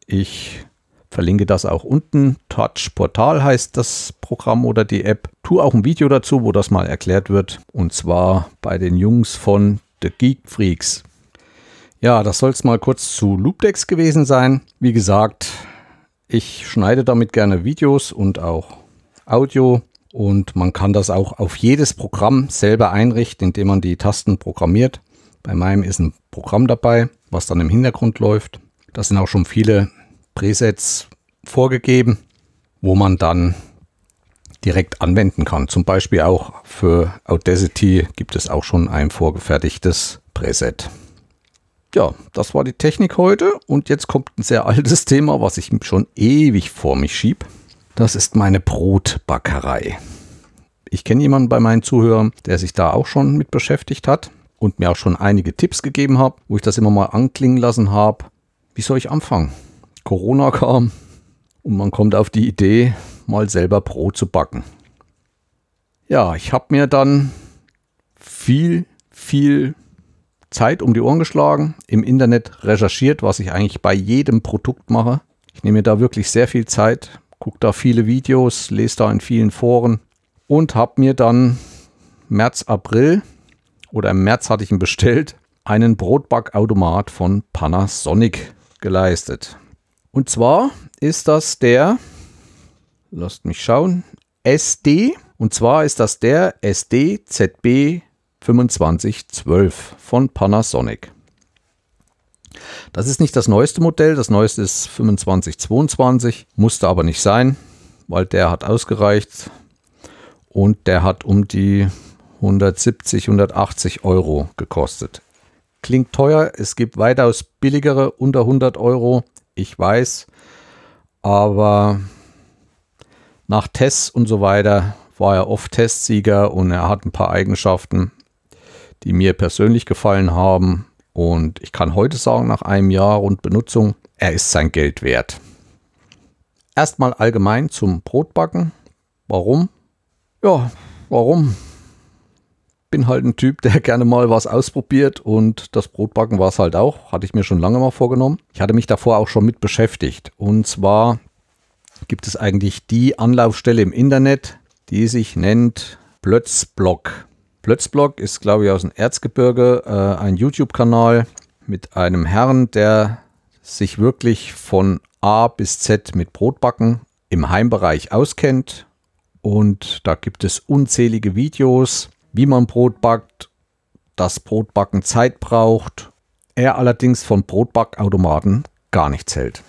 Ich verlinke das auch unten. Touch Portal heißt das Programm oder die App. Tu auch ein Video dazu, wo das mal erklärt wird. Und zwar bei den Jungs von The Geek Freaks. Ja, das soll es mal kurz zu Loopdecks gewesen sein. Wie gesagt, ich schneide damit gerne Videos und auch Audio. Und man kann das auch auf jedes Programm selber einrichten, indem man die Tasten programmiert. Bei meinem ist ein Programm dabei, was dann im Hintergrund läuft. Da sind auch schon viele Presets vorgegeben, wo man dann direkt anwenden kann. Zum Beispiel auch für Audacity gibt es auch schon ein vorgefertigtes Preset. Ja, das war die Technik heute und jetzt kommt ein sehr altes Thema, was ich schon ewig vor mich schiebe. Das ist meine Brotbackerei. Ich kenne jemanden bei meinen Zuhörern, der sich da auch schon mit beschäftigt hat und mir auch schon einige Tipps gegeben hat, wo ich das immer mal anklingen lassen habe. Wie soll ich anfangen? Corona kam und man kommt auf die Idee, mal selber Brot zu backen. Ja, ich habe mir dann viel, viel Zeit um die Ohren geschlagen, im Internet recherchiert, was ich eigentlich bei jedem Produkt mache. Ich nehme mir da wirklich sehr viel Zeit, gucke da viele Videos, lese da in vielen Foren und habe mir dann März, April oder im März hatte ich ihn bestellt, einen Brotbackautomat von Panasonic geleistet. Und zwar ist das der, lasst mich schauen, SD. Und zwar ist das der SD ZB 2512 von Panasonic. Das ist nicht das neueste Modell, das neueste ist 2522, musste aber nicht sein, weil der hat ausgereicht und der hat um die 170, 180 Euro gekostet. Klingt teuer, es gibt weitaus billigere unter 100 Euro, ich weiß, aber nach Tests und so weiter war er oft Testsieger und er hat ein paar Eigenschaften, die mir persönlich gefallen haben und ich kann heute sagen, nach einem Jahr rund Benutzung, er ist sein Geld wert. Erstmal allgemein zum Brotbacken. Warum? Ja, warum? Bin halt ein Typ, der gerne mal was ausprobiert und das Brotbacken war es halt auch. Hatte ich mir schon lange mal vorgenommen. Ich hatte mich davor auch schon mit beschäftigt. Und zwar gibt es eigentlich die Anlaufstelle im Internet, die sich nennt Plötzblock. Plötzblock ist, glaube ich, aus dem Erzgebirge äh, ein YouTube-Kanal mit einem Herrn, der sich wirklich von A bis Z mit Brotbacken im Heimbereich auskennt. Und da gibt es unzählige Videos, wie man Brot backt, dass Brotbacken Zeit braucht. Er allerdings von Brotbackautomaten gar nichts hält,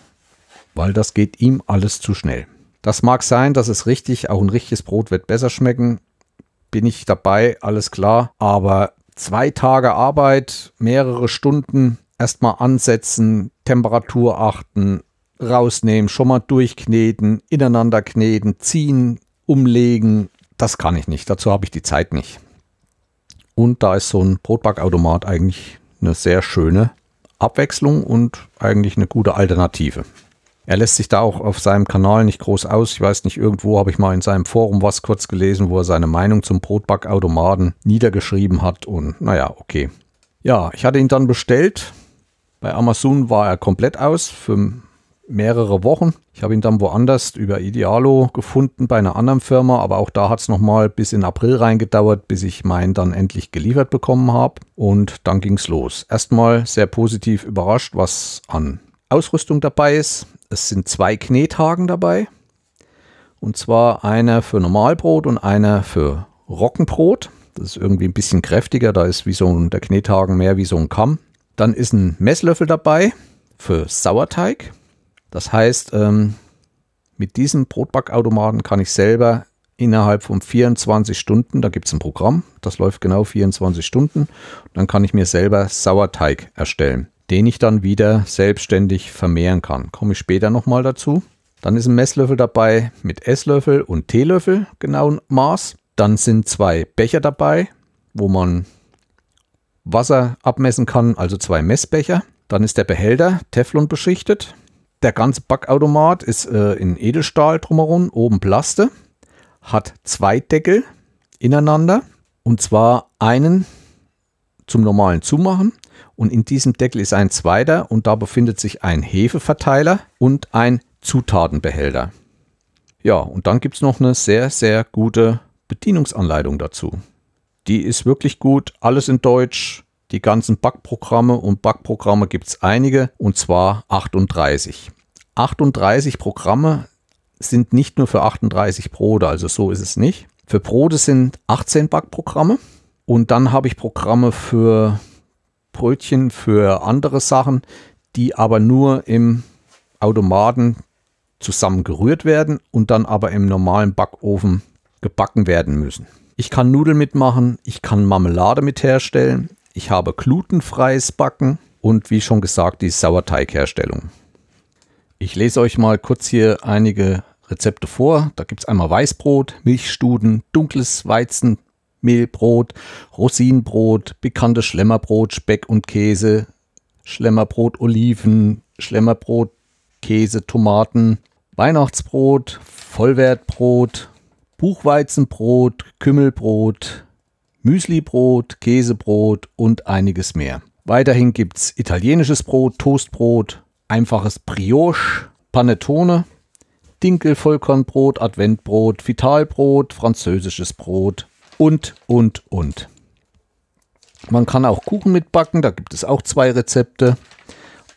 weil das geht ihm alles zu schnell. Das mag sein, dass es richtig, auch ein richtiges Brot wird besser schmecken bin ich dabei, alles klar. Aber zwei Tage Arbeit, mehrere Stunden, erstmal ansetzen, Temperatur achten, rausnehmen, schon mal durchkneten, ineinander kneten, ziehen, umlegen. Das kann ich nicht. Dazu habe ich die Zeit nicht. Und da ist so ein Brotbackautomat eigentlich eine sehr schöne Abwechslung und eigentlich eine gute Alternative. Er lässt sich da auch auf seinem Kanal nicht groß aus. Ich weiß nicht, irgendwo habe ich mal in seinem Forum was kurz gelesen, wo er seine Meinung zum Brotbackautomaten niedergeschrieben hat. Und naja, okay. Ja, ich hatte ihn dann bestellt. Bei Amazon war er komplett aus. Für mehrere Wochen. Ich habe ihn dann woanders über Idealo gefunden bei einer anderen Firma, aber auch da hat es nochmal bis in April reingedauert, bis ich meinen dann endlich geliefert bekommen habe. Und dann ging es los. Erstmal sehr positiv überrascht, was an Ausrüstung dabei ist. Es sind zwei Knethaken dabei. Und zwar einer für Normalbrot und einer für Roggenbrot. Das ist irgendwie ein bisschen kräftiger, da ist wie so ein, der Knethaken mehr wie so ein Kamm. Dann ist ein Messlöffel dabei für Sauerteig. Das heißt, ähm, mit diesem Brotbackautomaten kann ich selber innerhalb von 24 Stunden, da gibt es ein Programm, das läuft genau 24 Stunden, dann kann ich mir selber Sauerteig erstellen, den ich dann wieder selbstständig vermehren kann. Komme ich später nochmal dazu. Dann ist ein Messlöffel dabei mit Esslöffel und Teelöffel genauen Maß. Dann sind zwei Becher dabei, wo man Wasser abmessen kann, also zwei Messbecher. Dann ist der Behälter Teflon beschichtet. Der ganze Backautomat ist äh, in Edelstahl drumherum, oben Plaste, hat zwei Deckel ineinander und zwar einen zum normalen Zumachen und in diesem Deckel ist ein zweiter und da befindet sich ein Hefeverteiler und ein Zutatenbehälter. Ja, und dann gibt es noch eine sehr, sehr gute Bedienungsanleitung dazu. Die ist wirklich gut, alles in Deutsch, die ganzen Backprogramme und Backprogramme gibt es einige und zwar 38. 38 Programme sind nicht nur für 38 Brote, also so ist es nicht. Für Brote sind 18 Backprogramme und dann habe ich Programme für Brötchen, für andere Sachen, die aber nur im Automaten zusammen gerührt werden und dann aber im normalen Backofen gebacken werden müssen. Ich kann Nudeln mitmachen, ich kann Marmelade mit herstellen, ich habe glutenfreies Backen und wie schon gesagt die Sauerteigherstellung. Ich lese euch mal kurz hier einige Rezepte vor. Da gibt es einmal Weißbrot, Milchstuden, dunkles Weizenmehlbrot, Rosinenbrot, bekanntes Schlemmerbrot, Speck und Käse, Schlemmerbrot, Oliven, Schlemmerbrot, Käse, Tomaten, Weihnachtsbrot, Vollwertbrot, Buchweizenbrot, Kümmelbrot, Müslibrot, Käsebrot und einiges mehr. Weiterhin gibt es italienisches Brot, Toastbrot, einfaches Brioche, Panettone, Dinkel-Vollkornbrot, Adventbrot, Vitalbrot, französisches Brot und, und, und. Man kann auch Kuchen mitbacken, da gibt es auch zwei Rezepte.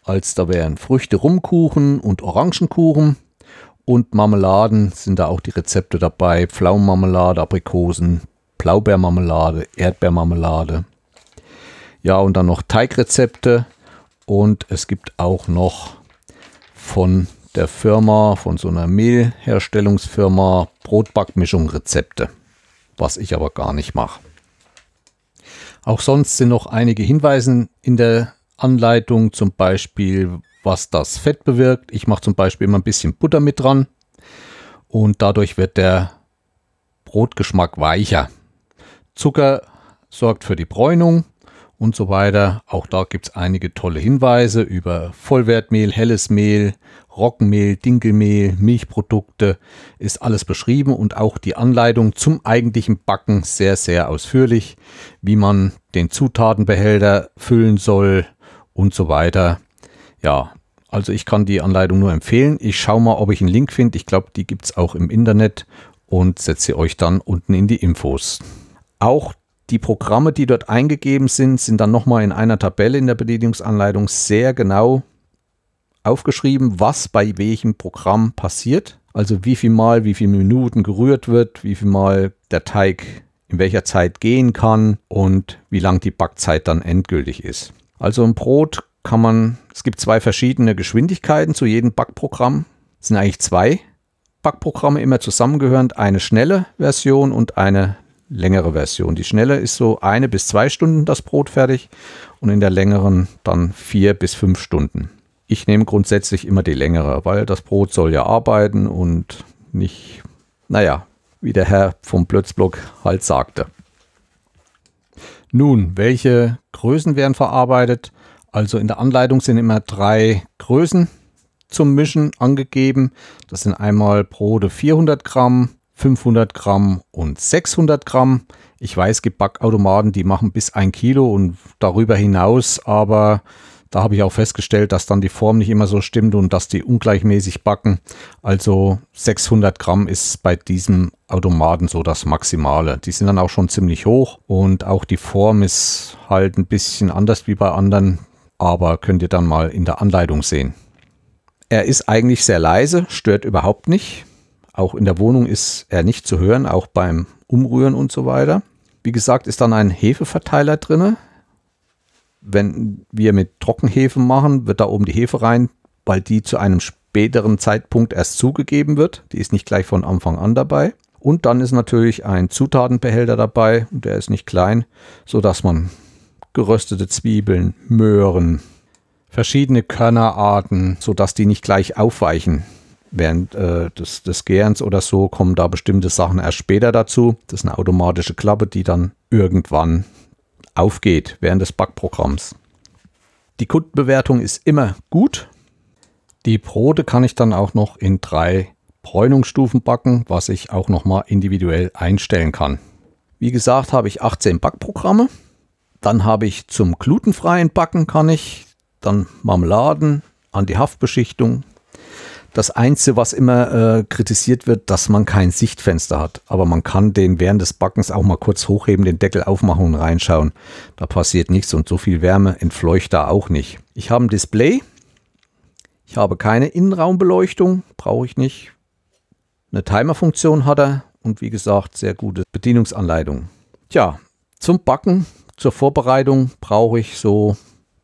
Als da wären Früchte-Rumkuchen und Orangenkuchen. Und Marmeladen sind da auch die Rezepte dabei. Pflaumenmarmelade, Aprikosen, Blaubeermarmelade, Erdbeermarmelade. Ja, und dann noch Teigrezepte. Und es gibt auch noch von der Firma, von so einer Mehlherstellungsfirma, Brotbackmischung Rezepte. Was ich aber gar nicht mache. Auch sonst sind noch einige Hinweise in der Anleitung, zum Beispiel, was das Fett bewirkt. Ich mache zum Beispiel immer ein bisschen Butter mit dran und dadurch wird der Brotgeschmack weicher. Zucker sorgt für die Bräunung und so weiter. Auch da gibt es einige tolle Hinweise über Vollwertmehl, helles Mehl, Roggenmehl, Dinkelmehl, Milchprodukte. Ist alles beschrieben und auch die Anleitung zum eigentlichen Backen sehr, sehr ausführlich, wie man den Zutatenbehälter füllen soll und so weiter. Ja, also ich kann die Anleitung nur empfehlen. Ich schaue mal, ob ich einen Link finde. Ich glaube, die gibt es auch im Internet und setze euch dann unten in die Infos. Auch die Programme, die dort eingegeben sind, sind dann nochmal in einer Tabelle in der Bedienungsanleitung sehr genau aufgeschrieben, was bei welchem Programm passiert. Also wie viel Mal, wie viele Minuten gerührt wird, wie viel Mal der Teig in welcher Zeit gehen kann und wie lang die Backzeit dann endgültig ist. Also ein Brot kann man, es gibt zwei verschiedene Geschwindigkeiten zu jedem Backprogramm. Es sind eigentlich zwei Backprogramme immer zusammengehörend, eine schnelle Version und eine längere Version. Die schnelle ist so eine bis zwei Stunden das Brot fertig und in der längeren dann vier bis fünf Stunden. Ich nehme grundsätzlich immer die längere, weil das Brot soll ja arbeiten und nicht, naja, wie der Herr vom Plötzblock halt sagte. Nun, welche Größen werden verarbeitet? Also in der Anleitung sind immer drei Größen zum Mischen angegeben. Das sind einmal Brote 400 Gramm, 500 Gramm und 600 Gramm. Ich weiß, es gibt Backautomaten, die machen bis ein Kilo und darüber hinaus, aber Da habe ich auch festgestellt, dass dann die Form nicht immer so stimmt und dass die ungleichmäßig backen. Also 600 Gramm ist bei diesem Automaten so das Maximale. Die sind dann auch schon ziemlich hoch und auch die Form ist halt ein bisschen anders wie bei anderen, aber könnt ihr dann mal in der Anleitung sehen. Er ist eigentlich sehr leise, stört überhaupt nicht. Auch in der Wohnung ist er nicht zu hören, auch beim Umrühren und so weiter. Wie gesagt, ist dann ein Hefeverteiler drin. Wenn wir mit Trockenhefe machen, wird da oben die Hefe rein, weil die zu einem späteren Zeitpunkt erst zugegeben wird. Die ist nicht gleich von Anfang an dabei. Und dann ist natürlich ein Zutatenbehälter dabei und der ist nicht klein, sodass man geröstete Zwiebeln, Möhren, verschiedene Körnerarten, sodass die nicht gleich aufweichen. Während äh, des, des Gärens oder so kommen da bestimmte Sachen erst später dazu. Das ist eine automatische Klappe, die dann irgendwann aufgeht während des Backprogramms. Die Kundenbewertung ist immer gut. Die Brote kann ich dann auch noch in drei Bräunungsstufen backen, was ich auch nochmal individuell einstellen kann. Wie gesagt, habe ich 18 Backprogramme. Dann habe ich zum glutenfreien Backen kann ich dann Marmeladen, an die Haftbeschichtung, das Einzige, was immer äh, kritisiert wird, dass man kein Sichtfenster hat. Aber man kann den während des Backens auch mal kurz hochheben, den Deckel aufmachen und reinschauen. Da passiert nichts und so viel Wärme entfleucht da auch nicht. Ich habe ein Display. Ich habe keine Innenraumbeleuchtung, brauche ich nicht. Eine Timerfunktion hat er und wie gesagt, sehr gute Bedienungsanleitung. Tja, zum Backen, zur Vorbereitung brauche ich so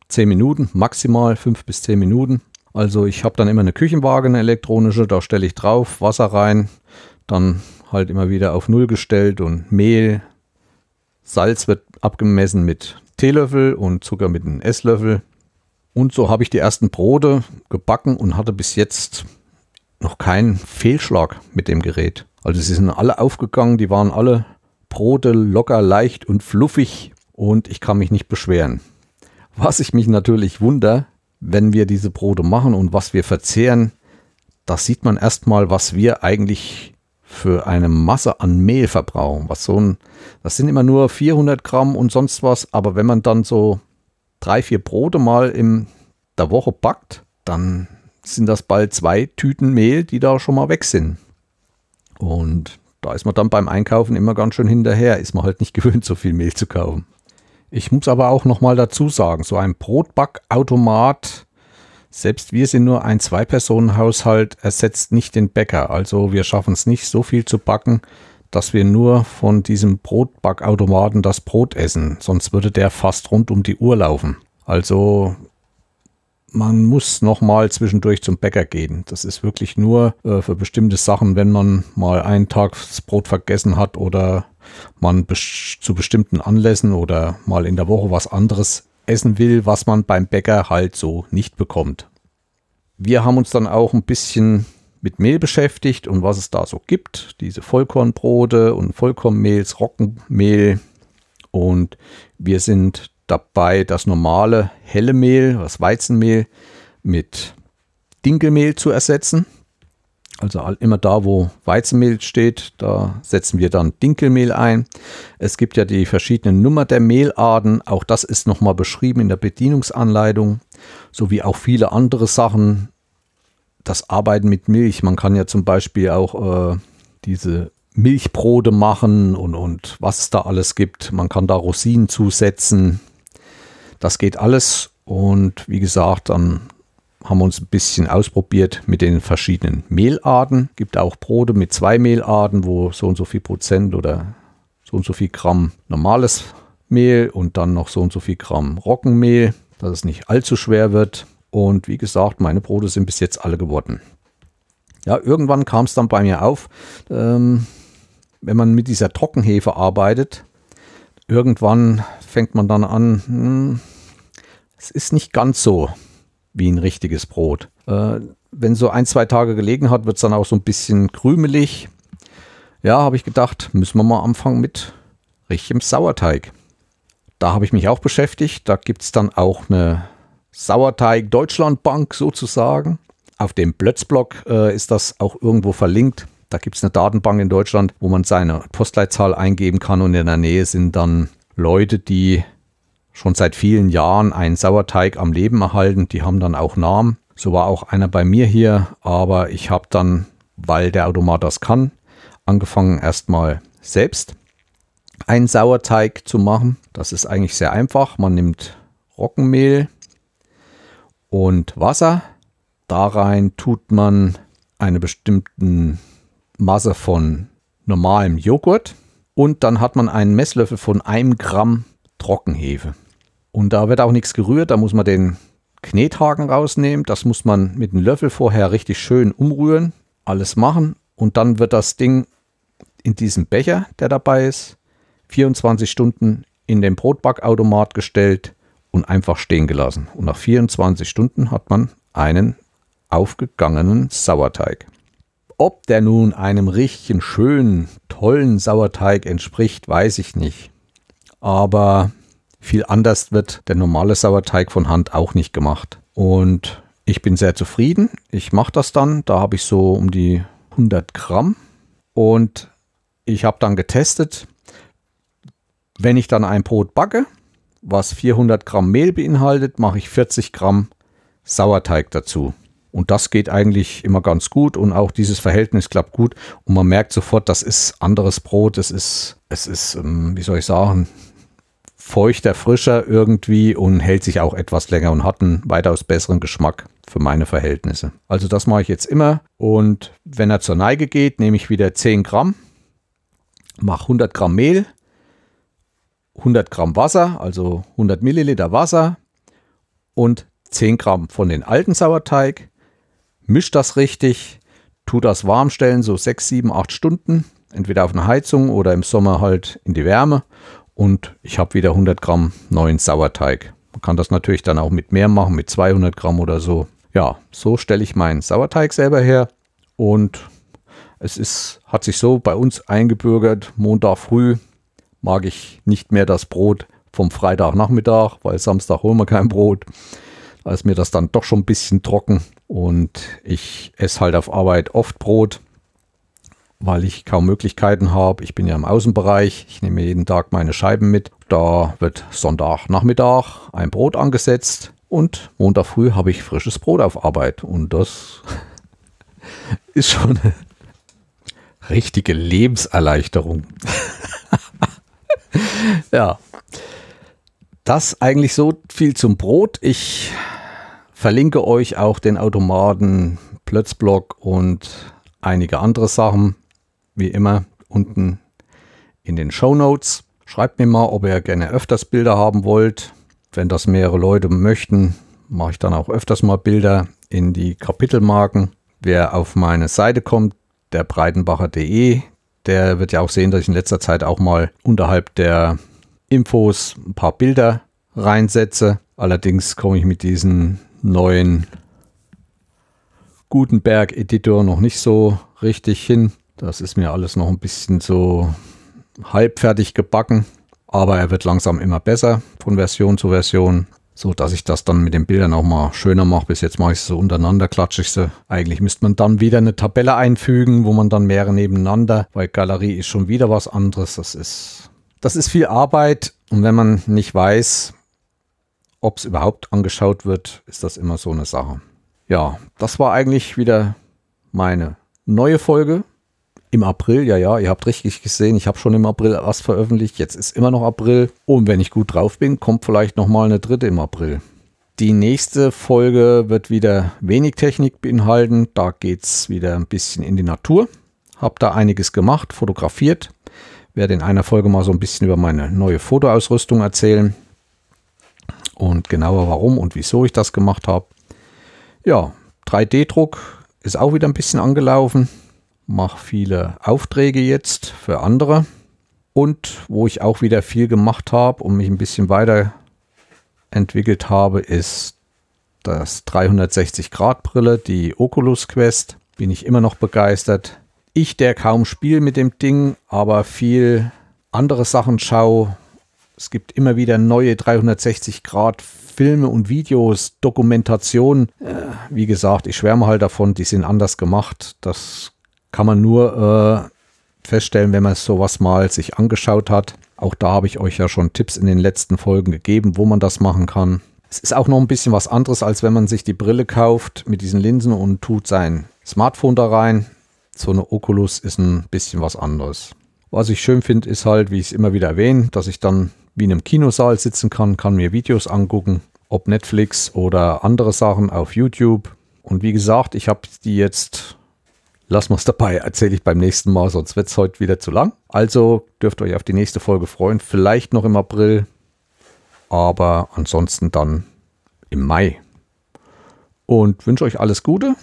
10 Minuten, maximal 5 bis 10 Minuten. Also ich habe dann immer eine Küchenwaage, eine elektronische, da stelle ich drauf, Wasser rein, dann halt immer wieder auf Null gestellt und Mehl. Salz wird abgemessen mit Teelöffel und Zucker mit einem Esslöffel. Und so habe ich die ersten Brote gebacken und hatte bis jetzt noch keinen Fehlschlag mit dem Gerät. Also sie sind alle aufgegangen, die waren alle Brote locker, leicht und fluffig und ich kann mich nicht beschweren. Was ich mich natürlich wundere, wenn wir diese Brote machen und was wir verzehren, da sieht man erstmal, was wir eigentlich für eine Masse an Mehl verbrauchen. Was so ein, das sind immer nur 400 Gramm und sonst was, aber wenn man dann so drei, vier Brote mal in der Woche backt, dann sind das bald zwei Tüten Mehl, die da schon mal weg sind. Und da ist man dann beim Einkaufen immer ganz schön hinterher, ist man halt nicht gewöhnt, so viel Mehl zu kaufen. Ich muss aber auch noch mal dazu sagen, so ein Brotbackautomat, selbst wir sind nur ein Zwei-Personen-Haushalt, ersetzt nicht den Bäcker. Also wir schaffen es nicht, so viel zu backen, dass wir nur von diesem Brotbackautomaten das Brot essen. Sonst würde der fast rund um die Uhr laufen. Also man muss noch mal zwischendurch zum Bäcker gehen. Das ist wirklich nur äh, für bestimmte Sachen, wenn man mal einen Tag das Brot vergessen hat oder man zu bestimmten Anlässen oder mal in der Woche was anderes essen will, was man beim Bäcker halt so nicht bekommt. Wir haben uns dann auch ein bisschen mit Mehl beschäftigt und was es da so gibt. Diese Vollkornbrote und Vollkornmehls, Roggenmehl. Und wir sind dabei, das normale helle Mehl, das Weizenmehl, mit Dinkelmehl zu ersetzen. Also immer da, wo Weizenmehl steht, da setzen wir dann Dinkelmehl ein. Es gibt ja die verschiedenen Nummer der Mehlarten. Auch das ist nochmal beschrieben in der Bedienungsanleitung. Sowie auch viele andere Sachen. Das Arbeiten mit Milch. Man kann ja zum Beispiel auch äh, diese Milchbrote machen und, und was es da alles gibt. Man kann da Rosinen zusetzen. Das geht alles. Und wie gesagt, dann haben wir uns ein bisschen ausprobiert mit den verschiedenen Mehlarten. Gibt auch Brote mit zwei Mehlarten, wo so und so viel Prozent oder so und so viel Gramm normales Mehl und dann noch so und so viel Gramm Roggenmehl, dass es nicht allzu schwer wird. Und wie gesagt, meine Brote sind bis jetzt alle geworden. Ja, irgendwann kam es dann bei mir auf, ähm, wenn man mit dieser Trockenhefe arbeitet, irgendwann fängt man dann an, hm, es ist nicht ganz so wie ein richtiges Brot. Äh, wenn so ein, zwei Tage gelegen hat, wird es dann auch so ein bisschen krümelig. Ja, habe ich gedacht, müssen wir mal anfangen mit richtigem Sauerteig. Da habe ich mich auch beschäftigt. Da gibt es dann auch eine Sauerteig-Deutschland-Bank sozusagen. Auf dem Blötzblock äh, ist das auch irgendwo verlinkt. Da gibt es eine Datenbank in Deutschland, wo man seine Postleitzahl eingeben kann und in der Nähe sind dann Leute, die schon seit vielen Jahren einen Sauerteig am Leben erhalten. Die haben dann auch Namen. So war auch einer bei mir hier, aber ich habe dann, weil der Automat das kann, angefangen erstmal selbst einen Sauerteig zu machen. Das ist eigentlich sehr einfach. Man nimmt Roggenmehl und Wasser. Da rein tut man eine bestimmte Masse von normalem Joghurt und dann hat man einen Messlöffel von einem Gramm Trockenhefe. Und da wird auch nichts gerührt, da muss man den Knethaken rausnehmen. Das muss man mit einem Löffel vorher richtig schön umrühren, alles machen und dann wird das Ding in diesen Becher, der dabei ist, 24 Stunden in den Brotbackautomat gestellt und einfach stehen gelassen. Und nach 24 Stunden hat man einen aufgegangenen Sauerteig. Ob der nun einem richtigen, schönen, tollen Sauerteig entspricht, weiß ich nicht. Aber viel anders wird der normale Sauerteig von Hand auch nicht gemacht. Und ich bin sehr zufrieden. Ich mache das dann. Da habe ich so um die 100 Gramm. Und ich habe dann getestet, wenn ich dann ein Brot backe, was 400 Gramm Mehl beinhaltet, mache ich 40 Gramm Sauerteig dazu. Und das geht eigentlich immer ganz gut und auch dieses Verhältnis klappt gut. Und man merkt sofort, das ist anderes Brot. Es ist, es ist, ähm, wie soll ich sagen, feuchter, frischer irgendwie und hält sich auch etwas länger und hat einen weitaus besseren Geschmack für meine Verhältnisse. Also das mache ich jetzt immer. Und wenn er zur Neige geht, nehme ich wieder 10 Gramm, mache 100 Gramm Mehl, 100 Gramm Wasser, also 100 Milliliter Wasser und 10 Gramm von den alten Sauerteig. Misch das richtig, tu das warm stellen, so 6, 7, 8 Stunden, entweder auf eine Heizung oder im Sommer halt in die Wärme. Und ich habe wieder 100 Gramm neuen Sauerteig. Man kann das natürlich dann auch mit mehr machen, mit 200 Gramm oder so. Ja, so stelle ich meinen Sauerteig selber her. Und es ist, hat sich so bei uns eingebürgert, Montag früh mag ich nicht mehr das Brot vom Freitagnachmittag, weil Samstag holen wir kein Brot. Da ist mir das dann doch schon ein bisschen trocken und ich esse halt auf Arbeit oft Brot, weil ich kaum Möglichkeiten habe. Ich bin ja im Außenbereich, ich nehme jeden Tag meine Scheiben mit. Da wird Sonntagnachmittag ein Brot angesetzt und Montag früh habe ich frisches Brot auf Arbeit und das ist schon eine richtige Lebenserleichterung. ja. Das eigentlich so viel zum Brot. Ich verlinke euch auch den Automaten, Plötzblock und einige andere Sachen, wie immer, unten in den Show Notes. Schreibt mir mal, ob ihr gerne öfters Bilder haben wollt. Wenn das mehrere Leute möchten, mache ich dann auch öfters mal Bilder in die Kapitelmarken. Wer auf meine Seite kommt, der breitenbacher.de, der wird ja auch sehen, dass ich in letzter Zeit auch mal unterhalb der Infos ein paar Bilder reinsetze. Allerdings komme ich mit diesem neuen Gutenberg-Editor noch nicht so richtig hin. Das ist mir alles noch ein bisschen so halbfertig gebacken. Aber er wird langsam immer besser von Version zu Version so dass ich das dann mit den Bildern auch mal schöner mache. Bis jetzt mache ich es so untereinander, klatsche ich sie. Eigentlich müsste man dann wieder eine Tabelle einfügen, wo man dann mehrere nebeneinander, weil Galerie ist schon wieder was anderes. Das ist, das ist viel Arbeit und wenn man nicht weiß, ob es überhaupt angeschaut wird, ist das immer so eine Sache. Ja, das war eigentlich wieder meine neue Folge im April, ja, ja, ihr habt richtig gesehen, ich habe schon im April was veröffentlicht. Jetzt ist immer noch April. Und wenn ich gut drauf bin, kommt vielleicht nochmal eine dritte im April. Die nächste Folge wird wieder wenig Technik beinhalten. Da geht es wieder ein bisschen in die Natur. Hab da einiges gemacht, fotografiert. Werde in einer Folge mal so ein bisschen über meine neue Fotoausrüstung erzählen. Und genauer warum und wieso ich das gemacht habe. Ja, 3D-Druck ist auch wieder ein bisschen angelaufen mache viele Aufträge jetzt für andere und wo ich auch wieder viel gemacht habe und mich ein bisschen weiterentwickelt habe, ist das 360-Grad-Brille, die Oculus Quest. Bin ich immer noch begeistert. Ich, der kaum spiele mit dem Ding, aber viel andere Sachen schaue. Es gibt immer wieder neue 360-Grad Filme und Videos, Dokumentationen. Äh, wie gesagt, ich schwärme halt davon, die sind anders gemacht. Das kann man nur äh, feststellen, wenn man sowas mal sich angeschaut hat. Auch da habe ich euch ja schon Tipps in den letzten Folgen gegeben, wo man das machen kann. Es ist auch noch ein bisschen was anderes, als wenn man sich die Brille kauft mit diesen Linsen und tut sein Smartphone da rein. So eine Oculus ist ein bisschen was anderes. Was ich schön finde, ist halt, wie ich es immer wieder erwähne, dass ich dann wie in einem Kinosaal sitzen kann, kann mir Videos angucken, ob Netflix oder andere Sachen auf YouTube. Und wie gesagt, ich habe die jetzt, lassen wir es dabei, erzähle ich beim nächsten Mal, sonst wird es heute wieder zu lang. Also dürft ihr euch auf die nächste Folge freuen, vielleicht noch im April, aber ansonsten dann im Mai. Und wünsche euch alles Gute,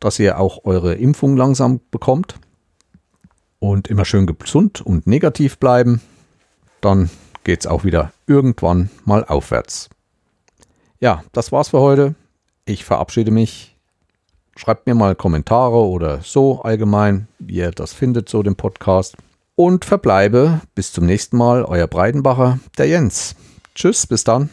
dass ihr auch eure Impfung langsam bekommt und immer schön gesund und negativ bleiben. Dann geht es auch wieder irgendwann mal aufwärts. Ja, das war's für heute. Ich verabschiede mich. Schreibt mir mal Kommentare oder so allgemein, wie ihr das findet, so den Podcast. Und verbleibe bis zum nächsten Mal, euer Breidenbacher, der Jens. Tschüss, bis dann.